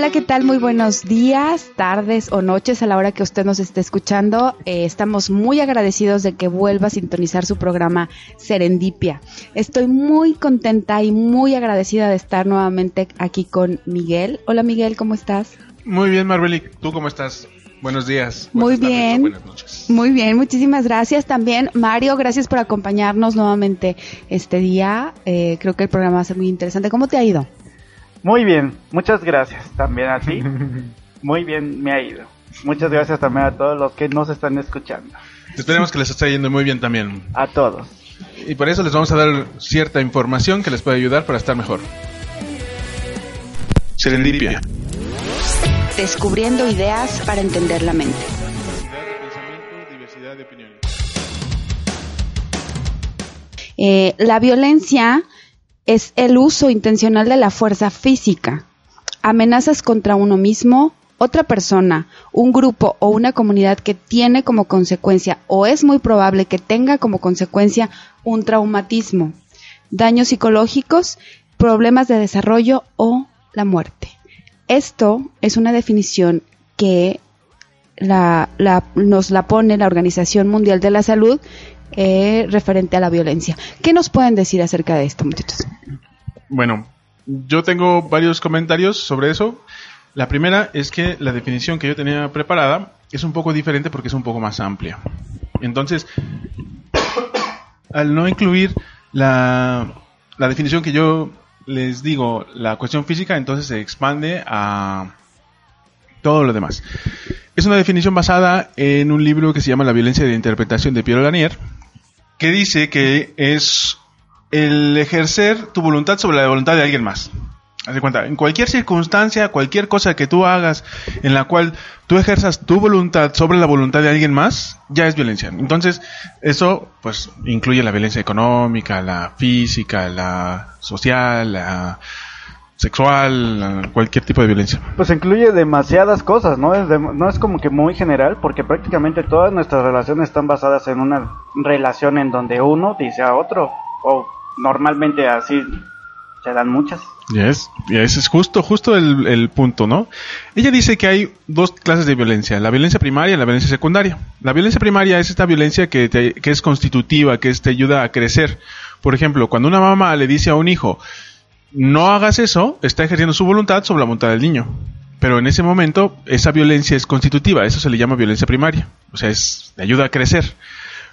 Hola, ¿qué tal? Muy buenos días, tardes o noches a la hora que usted nos esté escuchando. Eh, estamos muy agradecidos de que vuelva a sintonizar su programa Serendipia. Estoy muy contenta y muy agradecida de estar nuevamente aquí con Miguel. Hola Miguel, ¿cómo estás? Muy bien, Marbeli. ¿Tú cómo estás? Buenos días. Muy bien. buenas noches. Muy bien, muchísimas gracias también. Mario, gracias por acompañarnos nuevamente este día. Eh, creo que el programa va a ser muy interesante. ¿Cómo te ha ido? Muy bien, muchas gracias también a ti. Muy bien, me ha ido. Muchas gracias también a todos los que nos están escuchando. Esperemos que les esté yendo muy bien también. A todos. Y por eso les vamos a dar cierta información que les puede ayudar para estar mejor. Serendipia. Descubriendo ideas para entender la mente. Eh, la violencia es el uso intencional de la fuerza física, amenazas contra uno mismo, otra persona, un grupo o una comunidad que tiene como consecuencia o es muy probable que tenga como consecuencia un traumatismo, daños psicológicos, problemas de desarrollo o la muerte. Esto es una definición que nos la pone la Organización Mundial de la Salud eh, referente a la violencia. ¿Qué nos pueden decir acerca de esto, muchachos? Bueno, yo tengo varios comentarios sobre eso. La primera es que la definición que yo tenía preparada es un poco diferente porque es un poco más amplia. Entonces, al no incluir la, la definición que yo les digo, la cuestión física, entonces se expande a todo lo demás. Es una definición basada en un libro que se llama La violencia de interpretación de Piero Lanier, que dice que es el ejercer tu voluntad sobre la voluntad de alguien más. Haz de cuenta, en cualquier circunstancia, cualquier cosa que tú hagas en la cual tú ejerzas tu voluntad sobre la voluntad de alguien más, ya es violencia. Entonces, eso pues incluye la violencia económica, la física, la social, la sexual, cualquier tipo de violencia. Pues incluye demasiadas cosas, ¿no? Es no es como que muy general, porque prácticamente todas nuestras relaciones están basadas en una relación en donde uno dice a otro, o normalmente así se dan muchas. Yes, y ese es justo, justo el, el, punto, ¿no? Ella dice que hay dos clases de violencia, la violencia primaria y la violencia secundaria. La violencia primaria es esta violencia que, que es constitutiva, que te ayuda a crecer. Por ejemplo, cuando una mamá le dice a un hijo, no hagas eso, está ejerciendo su voluntad sobre la voluntad del niño. Pero en ese momento, esa violencia es constitutiva, eso se le llama violencia primaria. O sea, es, le ayuda a crecer.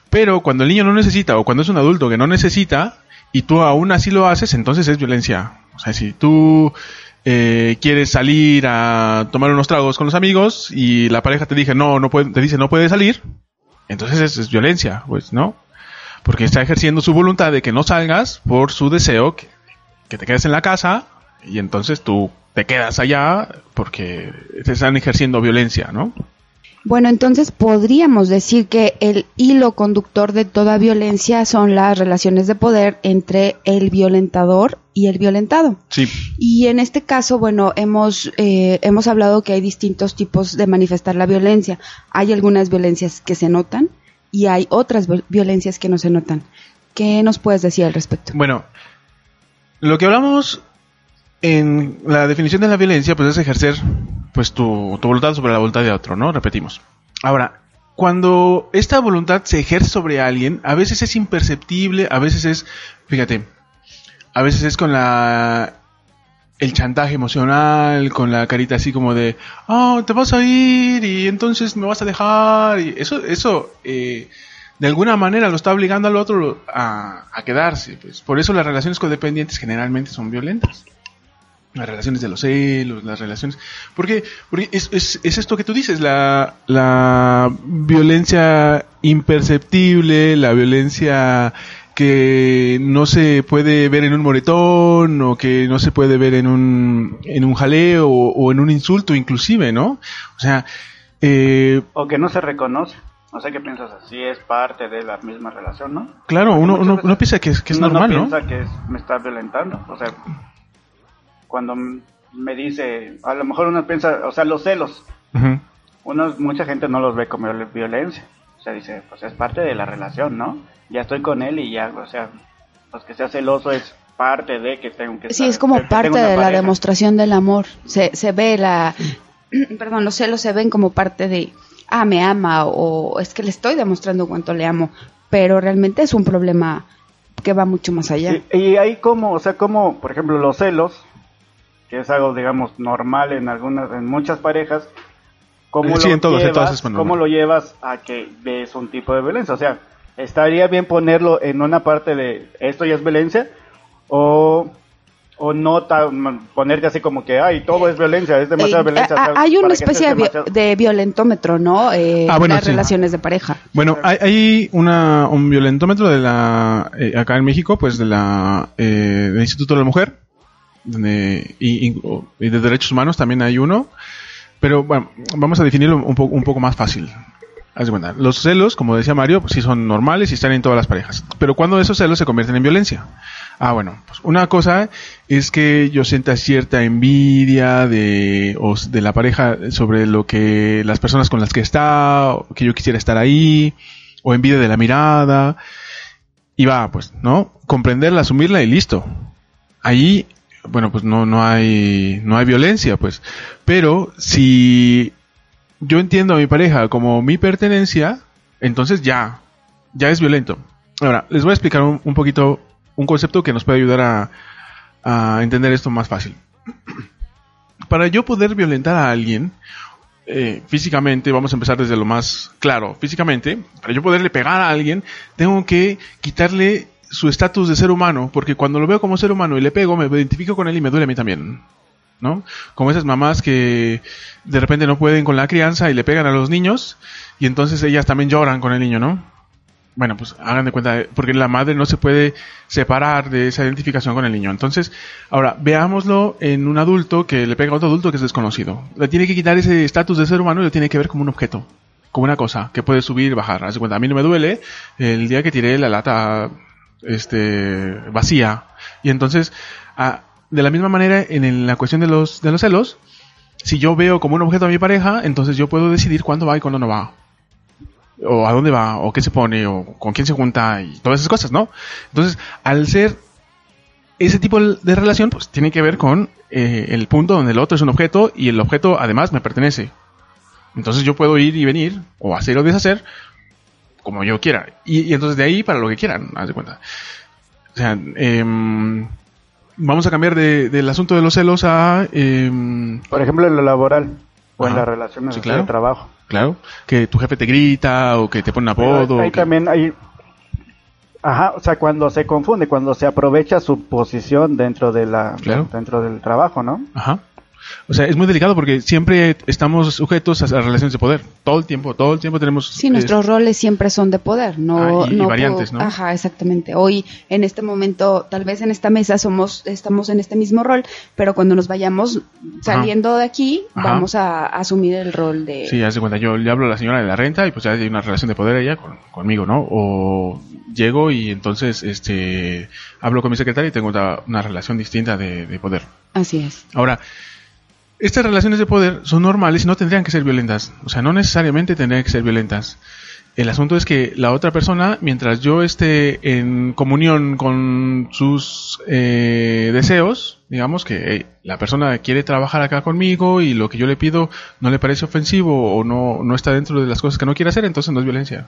Pero cuando el niño no necesita, o cuando es un adulto que no necesita, y tú aún así lo haces, entonces es violencia. O sea, si tú eh, quieres salir a tomar unos tragos con los amigos y la pareja te dice no, no puede, te dice no puedes salir, entonces es, es violencia, pues, ¿no? Porque está ejerciendo su voluntad de que no salgas por su deseo que que te quedes en la casa y entonces tú te quedas allá porque te están ejerciendo violencia, ¿no? Bueno, entonces podríamos decir que el hilo conductor de toda violencia son las relaciones de poder entre el violentador y el violentado. Sí. Y en este caso, bueno, hemos, eh, hemos hablado que hay distintos tipos de manifestar la violencia. Hay algunas violencias que se notan y hay otras violencias que no se notan. ¿Qué nos puedes decir al respecto? Bueno, lo que hablamos en la definición de la violencia, pues es ejercer pues tu, voluntad sobre la voluntad de otro, ¿no? Repetimos. Ahora, cuando esta voluntad se ejerce sobre alguien, a veces es imperceptible, a veces es, fíjate, a veces es con la el chantaje emocional, con la carita así como de, oh, te vas a ir y entonces me vas a dejar y eso, eso eh, de alguna manera lo está obligando al otro a, quedarse. Pues. Por eso las relaciones codependientes generalmente son violentas. Las relaciones de los celos, las relaciones... Porque, porque es, es, es esto que tú dices, la, la violencia imperceptible, la violencia que no se puede ver en un moretón o que no se puede ver en un, en un jaleo o, en un insulto inclusive, ¿no? O sea... Eh, o que no se reconoce. No sé qué piensas, así es parte de la misma relación, ¿no? Claro, uno, uno, piensa que es, que es normal, ¿no? piensa que me está violentando, o sea, cuando me dice, a lo mejor uno piensa, o sea, los celos, uno, mucha gente no los ve como violencia, o sea, dice, pues es parte de la relación, ¿no? Ya estoy con él y ya, o sea, pues que sea celoso es parte de que tengo que Sí, estar- es como parte de la demostración del amor. Se, se ve la... Perdón, los celos se ven como parte de... Ah, me ama o es que le estoy demostrando cuánto le amo. Pero realmente es un problema que va mucho más allá. Y, y ahí como, o sea, como, por ejemplo, los celos, que es algo, digamos, normal en algunas, en muchas parejas, ¿cómo, Sí, lo, en todos, en llevas. ¿cómo lo llevas a que ves un tipo de violencia? O sea, ¿estaría bien ponerlo en una parte de esto ya es violencia? O, o no ta- ponerte así como que, ay, todo es violencia, es demasiada Eh, violencia. a- o sea, hay una especie demasiado- de violentómetro, ¿no? Eh, Ah, bueno, las sí. relaciones de pareja. Bueno, hay, hay una, un violentómetro de la, eh, acá en México, pues de la, eh, del Instituto de la Mujer, donde, y, y- de Derechos Humanos también hay uno, pero bueno, vamos a definirlo un, poco un poco más fácil. Haz de cuenta, los celos, como decía Mario, pues sí son normales y están en todas las parejas. Pero cuando esos celos se convierten en violencia. Ah, bueno, pues una cosa es que yo sienta cierta envidia de, o de la pareja sobre lo que las personas con las que está, que yo quisiera estar ahí, o envidia de la mirada. Y va, pues, ¿no? Comprenderla, asumirla y listo. Ahí, bueno, pues no, no hay, no hay violencia, pues. Pero si yo entiendo a mi pareja como mi pertenencia, entonces ya, ya es violento. Ahora, les voy a explicar un poquito un concepto que nos puede ayudar a, entender esto más fácil. Para yo poder violentar a alguien, eh, físicamente, vamos a empezar desde lo más claro, físicamente, para yo poderle pegar a alguien, tengo que quitarle su estatus de ser humano, porque cuando lo veo como ser humano y le pego, me identifico con él y me duele a mí también. ¿No? Como esas mamás que de repente no pueden con la crianza y le pegan a los niños y entonces ellas también lloran con el niño, ¿no? Bueno, pues hagan de cuenta, porque la madre no se puede separar de esa identificación con el niño. Entonces, ahora, veámoslo en un adulto que le pega a otro adulto que es desconocido. Le tiene que quitar ese estatus de ser humano y lo tiene que ver como un objeto, como una cosa que puede subir y bajar. Haz de cuenta, a mí no me duele el día que tiré la lata este, vacía. Y entonces, ah, de la misma manera, en el- la cuestión de los, de los celos, si yo veo como un objeto a mi pareja, entonces yo puedo decidir cuándo va y cuándo no va o a dónde va, o qué se pone, o con quién se junta, y todas esas cosas, ¿no? Entonces, al ser ese tipo de relación, pues tiene que ver con eh, el punto donde el otro es un objeto y el objeto además me pertenece. Entonces yo puedo ir y venir, o hacer o deshacer, como yo quiera. Y, y entonces de ahí para lo que quieran, haz de cuenta. O sea, em, vamos a cambiar de- del asunto de los celos a... em, Por ejemplo, en lo laboral o en las relaciones Sí, claro. de trabajo. Claro, que tu jefe te grita, o que te pone un apodo. ahí que- también hay... Ajá, o sea, cuando se confunde, cuando se aprovecha su posición dentro de la Claro. dentro del trabajo, ¿no? Ajá. O sea, es muy delicado porque siempre estamos sujetos a relaciones de poder. Todo el tiempo, todo el tiempo tenemos... Sí, nuestros roles siempre son de poder, no, Ah, y- variantes, puedo- ¿no? Ajá, exactamente. Hoy, en este momento, tal vez en esta mesa somos, estamos en este mismo rol, pero cuando nos vayamos saliendo de aquí, Ajá. vamos a, asumir el rol de. Sí, haz de cuenta, yo le hablo a la señora de la renta y pues ya hay una relación de poder ella con- conmigo, ¿no? O llego y entonces este hablo con mi secretaria y tengo una, una relación distinta de, de poder. Así es. Ahora, estas relaciones de poder son normales y no tendrían que ser violentas. O sea, no necesariamente tendrían que ser violentas. El asunto es que la otra persona, mientras yo esté en comunión con sus eh, deseos, digamos que hey, la persona quiere trabajar acá conmigo y lo que yo le pido no le parece ofensivo o no, no está dentro de las cosas que no quiere hacer, entonces no es violencia.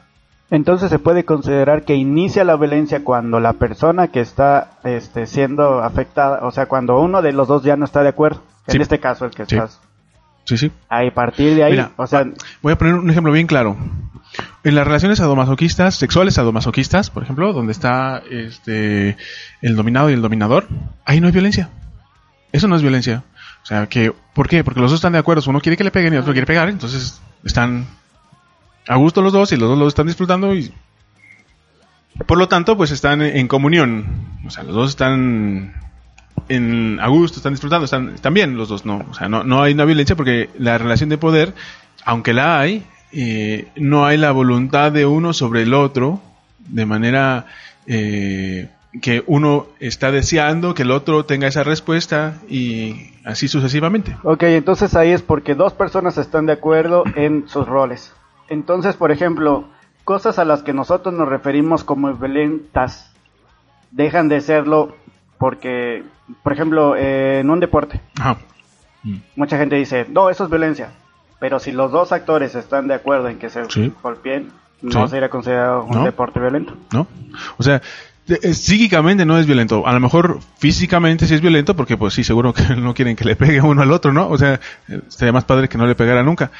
Entonces se puede considerar que inicia la violencia cuando la persona que está este, siendo afectada, o sea, cuando uno de los dos ya no está de acuerdo. En Sí. este caso, el que Sí. estás Sí, sí. ahí, a partir de ahí, Mira, o sea, Voy a poner un ejemplo bien claro. En las relaciones sadomasoquistas, sexuales sadomasoquistas, por ejemplo, donde está este el dominado y el dominador, ahí no hay violencia. Eso no es violencia. O sea, que ¿por qué? Porque los dos están de acuerdo, uno quiere que le peguen y el otro quiere pegar, entonces están a gusto los dos y los dos lo están disfrutando y por lo tanto, pues están en comunión. O sea, los dos están en, a gusto, están disfrutando, están, bien los dos, ¿no? O sea, no, no hay una violencia porque la relación de poder, aunque la hay, eh, no hay la voluntad de uno sobre el otro, de manera eh, que uno está deseando que el otro tenga esa respuesta y así sucesivamente. ok, entonces ahí es porque dos personas están de acuerdo en sus roles. Entonces, por ejemplo, cosas a las que nosotros nos referimos como violentas dejan de serlo porque, por ejemplo, eh, en un deporte, Ajá. Mm. mucha gente dice, no, eso es violencia. Pero si los dos actores están de acuerdo en que se Sí. golpeen, no Sí. sería considerado un No. deporte violento. ¿no? O sea, eh, psíquicamente no es violento. A lo mejor físicamente sí es violento porque pues sí, seguro que no quieren que le pegue uno al otro, ¿no? O sea, eh, sería más padre que no le pegara nunca.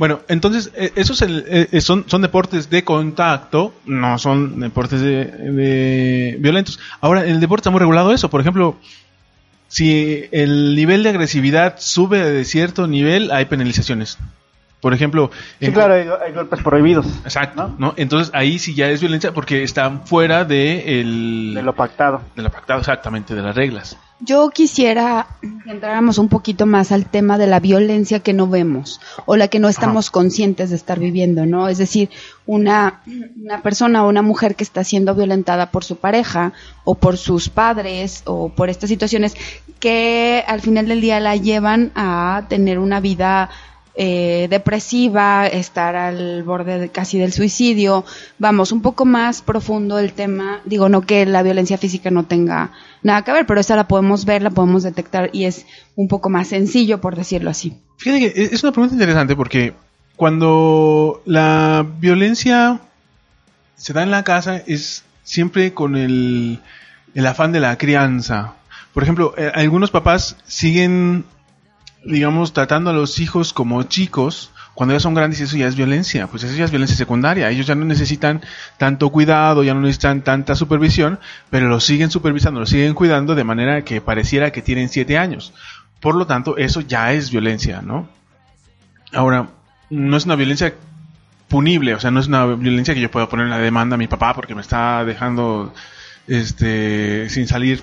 Bueno, entonces, eh, esos el- eh, son, son deportes de contacto, no son deportes de, de violentos. Ahora, el deporte está muy regulado eso. Por ejemplo, si el nivel de agresividad sube de cierto nivel, hay penalizaciones. Por ejemplo, Sí, en- claro, hay, hay golpes prohibidos. Exacto, ¿no? ¿no? Entonces ahí sí ya es violencia porque están fuera de el De lo pactado. de lo pactado exactamente de las reglas. Yo quisiera que entráramos un poquito más al tema de la violencia que no vemos o la que no estamos conscientes de estar viviendo, ¿no? Es decir, una, una persona o una mujer que está siendo violentada por su pareja o por sus padres o por estas situaciones que al final del día la llevan a tener una vida eh, depresiva, estar al borde de- casi del suicidio. Vamos, un poco más profundo el tema. Digo, no que la violencia física no tenga nada que ver, pero esa la podemos ver, la podemos detectar y es un poco más sencillo, por decirlo así. Fíjate que es una pregunta interesante porque cuando la violencia se da en la casa es siempre con el, el afán de la crianza. Por ejemplo, eh, algunos papás siguen, digamos, tratando a los hijos como chicos. Cuando ya son grandes eso ya es violencia, pues eso ya es violencia secundaria. Ellos ya no necesitan tanto cuidado, ya no necesitan tanta supervisión, pero los siguen supervisando, los siguen cuidando de manera que pareciera que tienen siete años. Por lo tanto, eso ya es violencia, ¿no? Ahora, no es una violencia punible, o sea, no es una violencia que yo pueda poner en la demanda a mi papá porque me está dejando este sin salir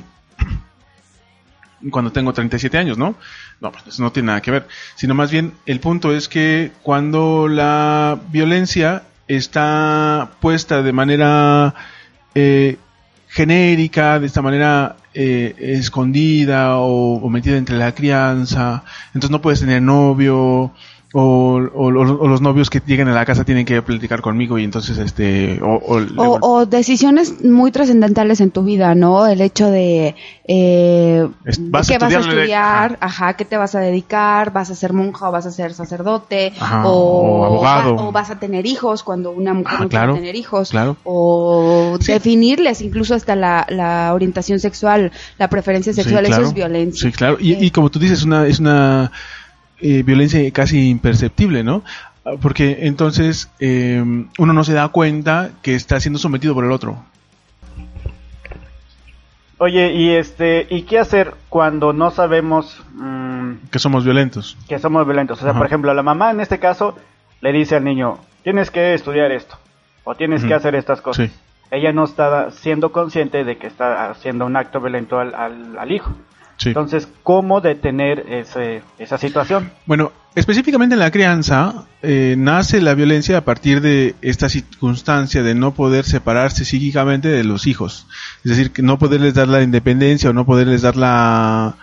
cuando tengo 37 años, ¿no? No, pues eso no tiene nada que ver. Sino más bien el punto es que cuando la violencia está puesta de manera eh, genérica, de esta manera eh, escondida o, o metida entre la crianza, entonces no puedes tener novio, o, o- o los novios que lleguen a la casa tienen que platicar conmigo y entonces este o, decisiones muy trascendentales en tu vida, ¿no? El hecho de eh, vas a qué vas a estudiar, estudiar, ajá. qué te vas a dedicar, vas a ser monja o vas a ser sacerdote, Ajá, o, abogado. va- o vas a tener hijos cuando una mujer Ah, no claro, quiere tener hijos, claro. o Sí. definirles incluso hasta la, la orientación sexual, la preferencia Sí, sexual, claro. eso es violencia. Sí, claro. Y, Eh, y como tú dices, una, es una eh, violencia casi imperceptible, ¿no? Ah, Porque entonces eh, uno no se da cuenta que está siendo sometido por el otro. Oye, y este, ¿y qué hacer cuando no sabemos mm, Que somos violentos. que somos violentos? O sea, Ajá. por ejemplo, la mamá en este caso le dice al niño, tienes que estudiar esto, o tienes que hacer estas cosas. Sí. Ella no está siendo consciente de que está haciendo un acto violento al, al- al hijo. Sí. Entonces, ¿cómo detener ese, esa situación? Bueno, específicamente en la crianza, eh, nace la violencia a partir de esta circunstancia de no poder separarse psíquicamente de los hijos. Es decir, que no poderles dar la independencia o no poderles dar la,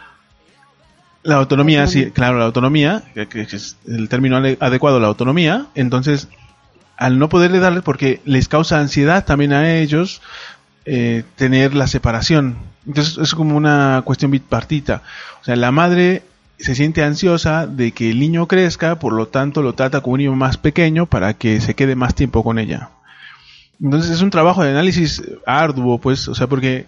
la autonomía, sí, claro, la autonomía, que, que es el término ade- adecuado, la autonomía. Entonces, al no poderles darles, porque les causa ansiedad también a ellos, eh, tener la separación. Entonces es como una cuestión bipartita. O sea, la madre se siente ansiosa de que el niño crezca, por lo tanto lo trata como un niño más pequeño para que se quede más tiempo con ella. Entonces es un trabajo de análisis arduo, pues, o sea, porque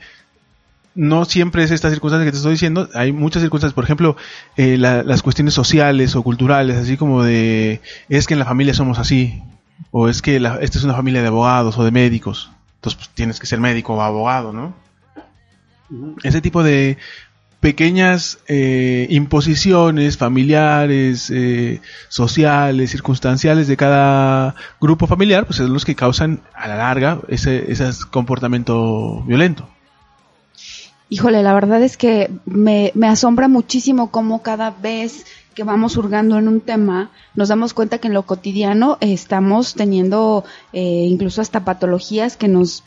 no siempre es esta circunstancia que te estoy diciendo, hay muchas circunstancias, por ejemplo, eh, la- las cuestiones sociales o culturales, así como de, es que en la familia somos así, o es que la- esta es una familia de abogados o de médicos, entonces pues, tienes que ser médico o abogado, ¿no? Ese tipo de pequeñas eh, imposiciones familiares, eh, sociales, circunstanciales de cada grupo familiar, pues son los que causan a la larga ese, ese comportamiento violento. Híjole, la verdad es que me, me asombra muchísimo cómo cada vez que vamos hurgando en un tema, nos damos cuenta que en lo cotidiano estamos teniendo eh, incluso hasta patologías que nos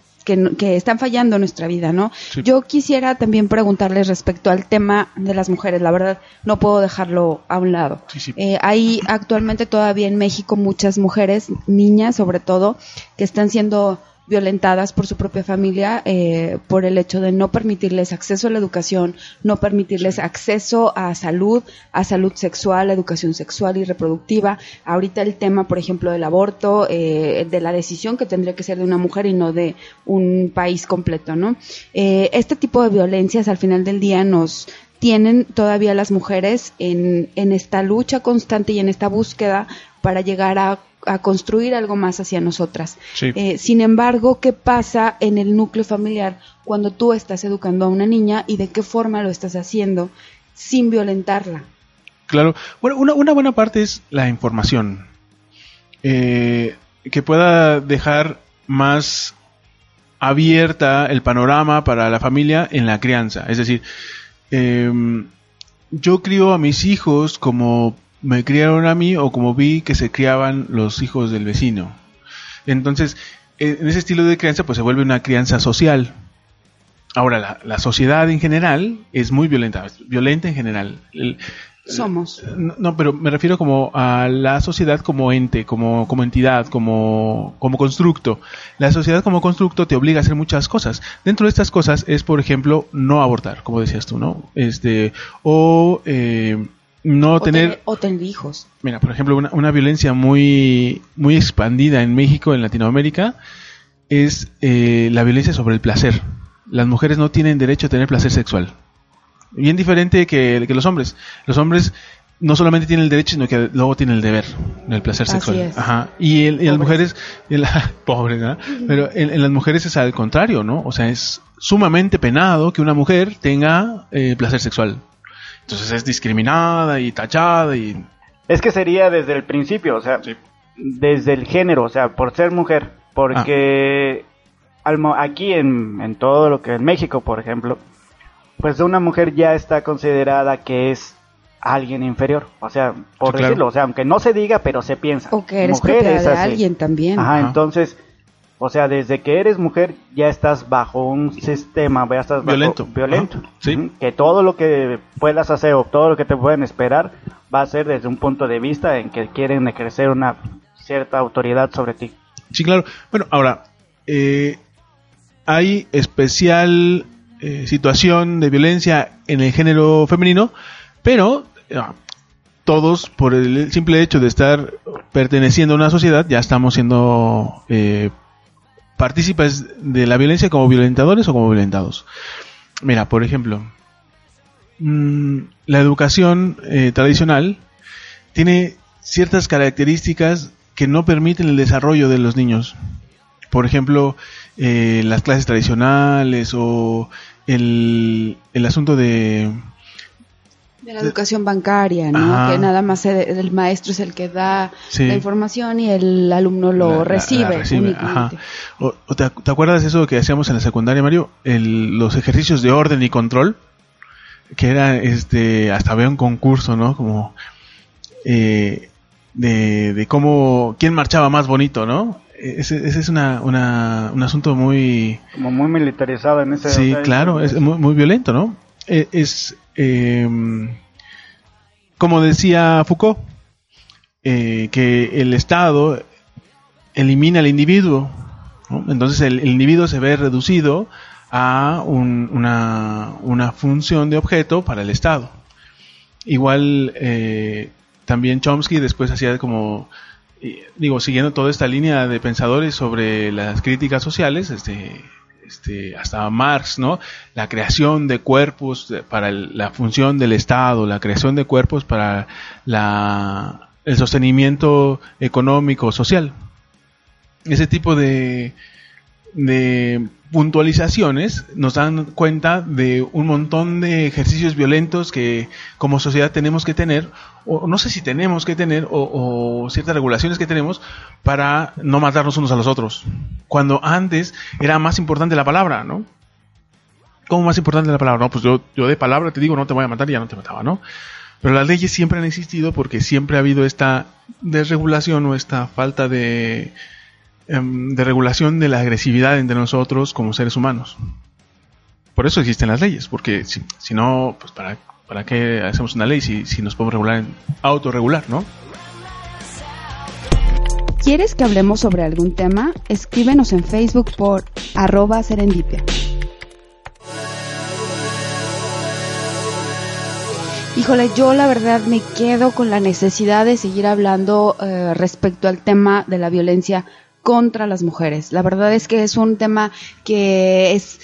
que, están fallando en nuestra vida, ¿no? Sí. Yo quisiera también preguntarles respecto al tema de las mujeres, la verdad no puedo dejarlo a un lado. Sí, sí. Eh, hay actualmente todavía en México muchas mujeres, niñas sobre todo, que están siendo violentadas por su propia familia eh, por el hecho de no permitirles acceso a la educación, no permitirles acceso a salud, a salud sexual, a educación sexual y reproductiva. Ahorita el tema, por ejemplo, del aborto, eh, de la decisión que tendría que ser de una mujer y no de un país completo, ¿no? Eh, este tipo de violencias al final del día nos tienen todavía las mujeres en, en esta lucha constante y en esta búsqueda para llegar a a construir algo más hacia nosotras. Eh, sin embargo, ¿qué pasa en el núcleo familiar cuando tú estás educando a una niña y de qué forma lo estás haciendo sin violentarla? Claro, bueno, una, una buena parte es la información. Eh, que pueda dejar más abierta el panorama para la familia en la crianza. Es decir, em, yo crío a mis hijos como me criaron a mí o como vi que se criaban los hijos del vecino. Entonces, en ese estilo de crianza, pues se vuelve una crianza social. Ahora, la, sociedad en general es muy violenta, violenta en general. Somos. No, pero me refiero como a la sociedad como ente, como, como entidad, como, como constructo. La sociedad como constructo te obliga a hacer muchas cosas. Dentro de estas cosas es, por ejemplo, no abortar, como decías tú, ¿no? Este, o eh, no tener, o tener hijos. Mira, por ejemplo, una, violencia muy, muy expandida en México, en Latinoamérica, es eh, la violencia sobre el placer. Las mujeres no tienen derecho a tener placer sexual. Bien diferente que, los hombres. Los hombres no solamente tienen el derecho, sino que luego tienen el deber del placer sexual. Ajá. Y, en las mujeres, pobre, Pero en, las mujeres es al contrario, ¿no? O sea, es sumamente penado que una mujer tenga eh, placer sexual. Entonces es discriminada y tachada y... Es que sería desde el principio, o sea, desde el género, o sea, por ser mujer, porque ah. aquí en, en todo lo que en México, por ejemplo, pues una mujer ya está considerada que es alguien inferior, o sea, por decirlo, o sea, aunque no se diga, pero se piensa. O que eres mujer de alguien también. Ajá, entonces o sea, desde que eres mujer ya estás bajo un sistema, ya estás violento, violento ¿sí? que todo lo que puedas hacer o todo lo que te pueden esperar va a ser desde un punto de vista en que quieren ejercer una cierta autoridad sobre ti. Sí, claro. Bueno, ahora, eh, hay especial eh, situación de violencia en el género femenino, pero ah, todos, por el simple hecho de estar perteneciendo a una sociedad, ya estamos siendo eh, partícipes de la violencia como violentadores o como violentados. Mira, por ejemplo, mm, la educación eh, tradicional tiene ciertas características que no permiten el desarrollo de los niños. Por ejemplo, eh, las clases tradicionales o el, el asunto de de la educación bancaria, ¿no? Que nada más el maestro es el que da la información y el alumno lo recibe. O, te, acuerdas de eso que hacíamos en la secundaria, Mario? los ejercicios de orden y control, que era, este, hasta había un concurso, ¿no? Como eh, de, de cómo, quién marchaba más bonito, ¿no? Ese, es una, una, un asunto muy... Como muy militarizado en ese... Sí, claro, es muy, muy violento, ¿no? Eh, es, em, como decía Foucault, eh, que el Estado elimina al individuo. Entonces el, individuo se ve reducido a una, una, función de objeto para el Estado. Igual eh, también Chomsky después hacía como, digo, siguiendo toda esta línea de pensadores sobre las críticas sociales, este, este, hasta Marx, ¿no? La creación de cuerpos para la función del Estado, la creación de cuerpos para la, el sostenimiento económico, social. Ese tipo de puntualizaciones nos dan cuenta de un montón de ejercicios violentos que como sociedad tenemos que tener, o no sé si tenemos que tener, o, ciertas regulaciones que tenemos para no matarnos unos a los otros. Cuando antes era más importante la palabra, ¿no? ¿Cómo más importante la palabra? No, pues yo, yo de palabra te digo no te voy a matar y ya no te mataba, ¿no? Pero las leyes siempre han existido porque siempre ha habido esta desregulación o esta falta de de regulación de la agresividad entre nosotros como seres humanos. Por eso existen las leyes, porque si, si no, pues para, para qué hacemos una ley si, si nos podemos regular, autorregular, ¿no? ¿Quieres que hablemos sobre algún tema? Escríbenos en Facebook por arroba serendipia. Híjole, yo la verdad me quedo con la necesidad de seguir hablando eh, respecto al tema de la violencia contra las mujeres. La verdad es que es un tema que es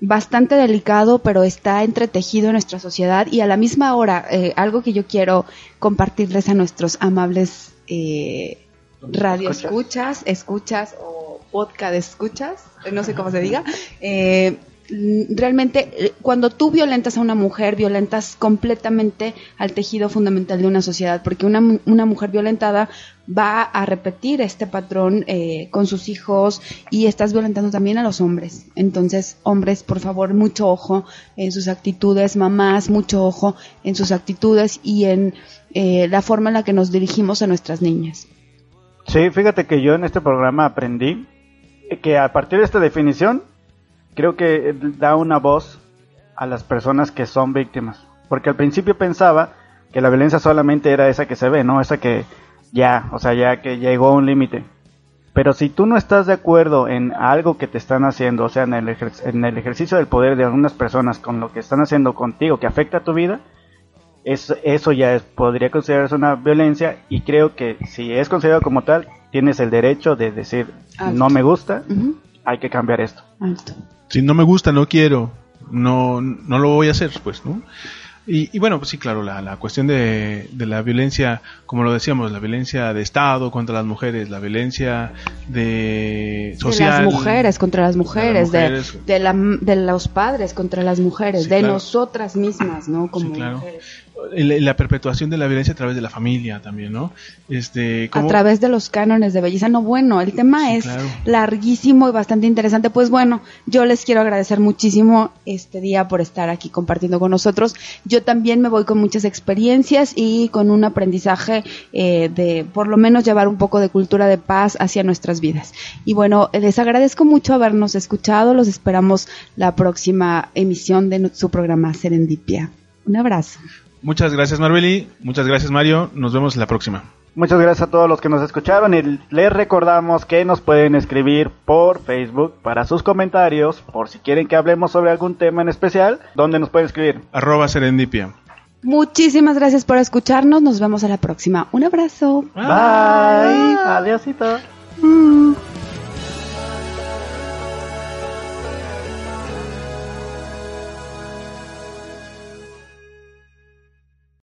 bastante delicado, pero está entretejido en nuestra sociedad y a la misma hora, eh, algo que yo quiero compartirles a nuestros amables eh, radio escuchas, escuchas o podcast escuchas, no sé cómo se diga, eh, realmente eh, cuando tú violentas a una mujer, violentas completamente al tejido fundamental de una sociedad, porque una, una mujer violentada va a repetir este patrón eh, con sus hijos y estás violentando también a los hombres. Entonces, hombres, por favor, mucho ojo en sus actitudes, mamás, mucho ojo en sus actitudes y en eh, la forma en la que nos dirigimos a nuestras niñas. Sí, fíjate que yo en este programa aprendí que a partir de esta definición creo que da una voz a las personas que son víctimas. Porque al principio pensaba que la violencia solamente era esa que se ve, ¿no? Esa que ya, o sea, ya que llegó a un límite. Pero si tú no estás de acuerdo en algo que te están haciendo, o sea, en el, en el ejercicio del poder de algunas personas con lo que están haciendo contigo que afecta a tu vida, es, eso ya podría considerarse una violencia y creo que si es considerado como tal, tienes el derecho de decir, no me gusta, hay que cambiar esto. Si no me gusta, no quiero, no, no lo voy a hacer, pues, ¿no? Y, bueno, pues sí, claro, la, la cuestión de, de, la violencia, como lo decíamos, la violencia de Estado contra las mujeres, la violencia de social. De las mujeres contra las mujeres, de, de, la, de los padres contra las mujeres, de nosotras mismas, ¿no? Como mujeres la, perpetuación de la violencia a través de la familia también, ¿no? Este, A través de los cánones de belleza. No, bueno, el tema es larguísimo y bastante interesante. Pues bueno, yo les quiero agradecer muchísimo este día por estar aquí compartiendo con nosotros. Yo también me voy con muchas experiencias y con un aprendizaje eh, de por lo menos llevar un poco de cultura de paz hacia nuestras vidas. Y bueno, les agradezco mucho habernos escuchado. Los esperamos la próxima emisión de su programa Serendipia. Un abrazo. Muchas gracias Marbeli, muchas gracias Mario, nos vemos la próxima. Muchas gracias a todos los que nos escucharon y les recordamos que nos pueden escribir por Facebook para sus comentarios, por si quieren que hablemos sobre algún tema en especial, ¿dónde nos pueden escribir? Arroba Serendipia. Muchísimas gracias por escucharnos, nos vemos a la próxima. Un abrazo. Bye. Bye. Adiósito. Mm.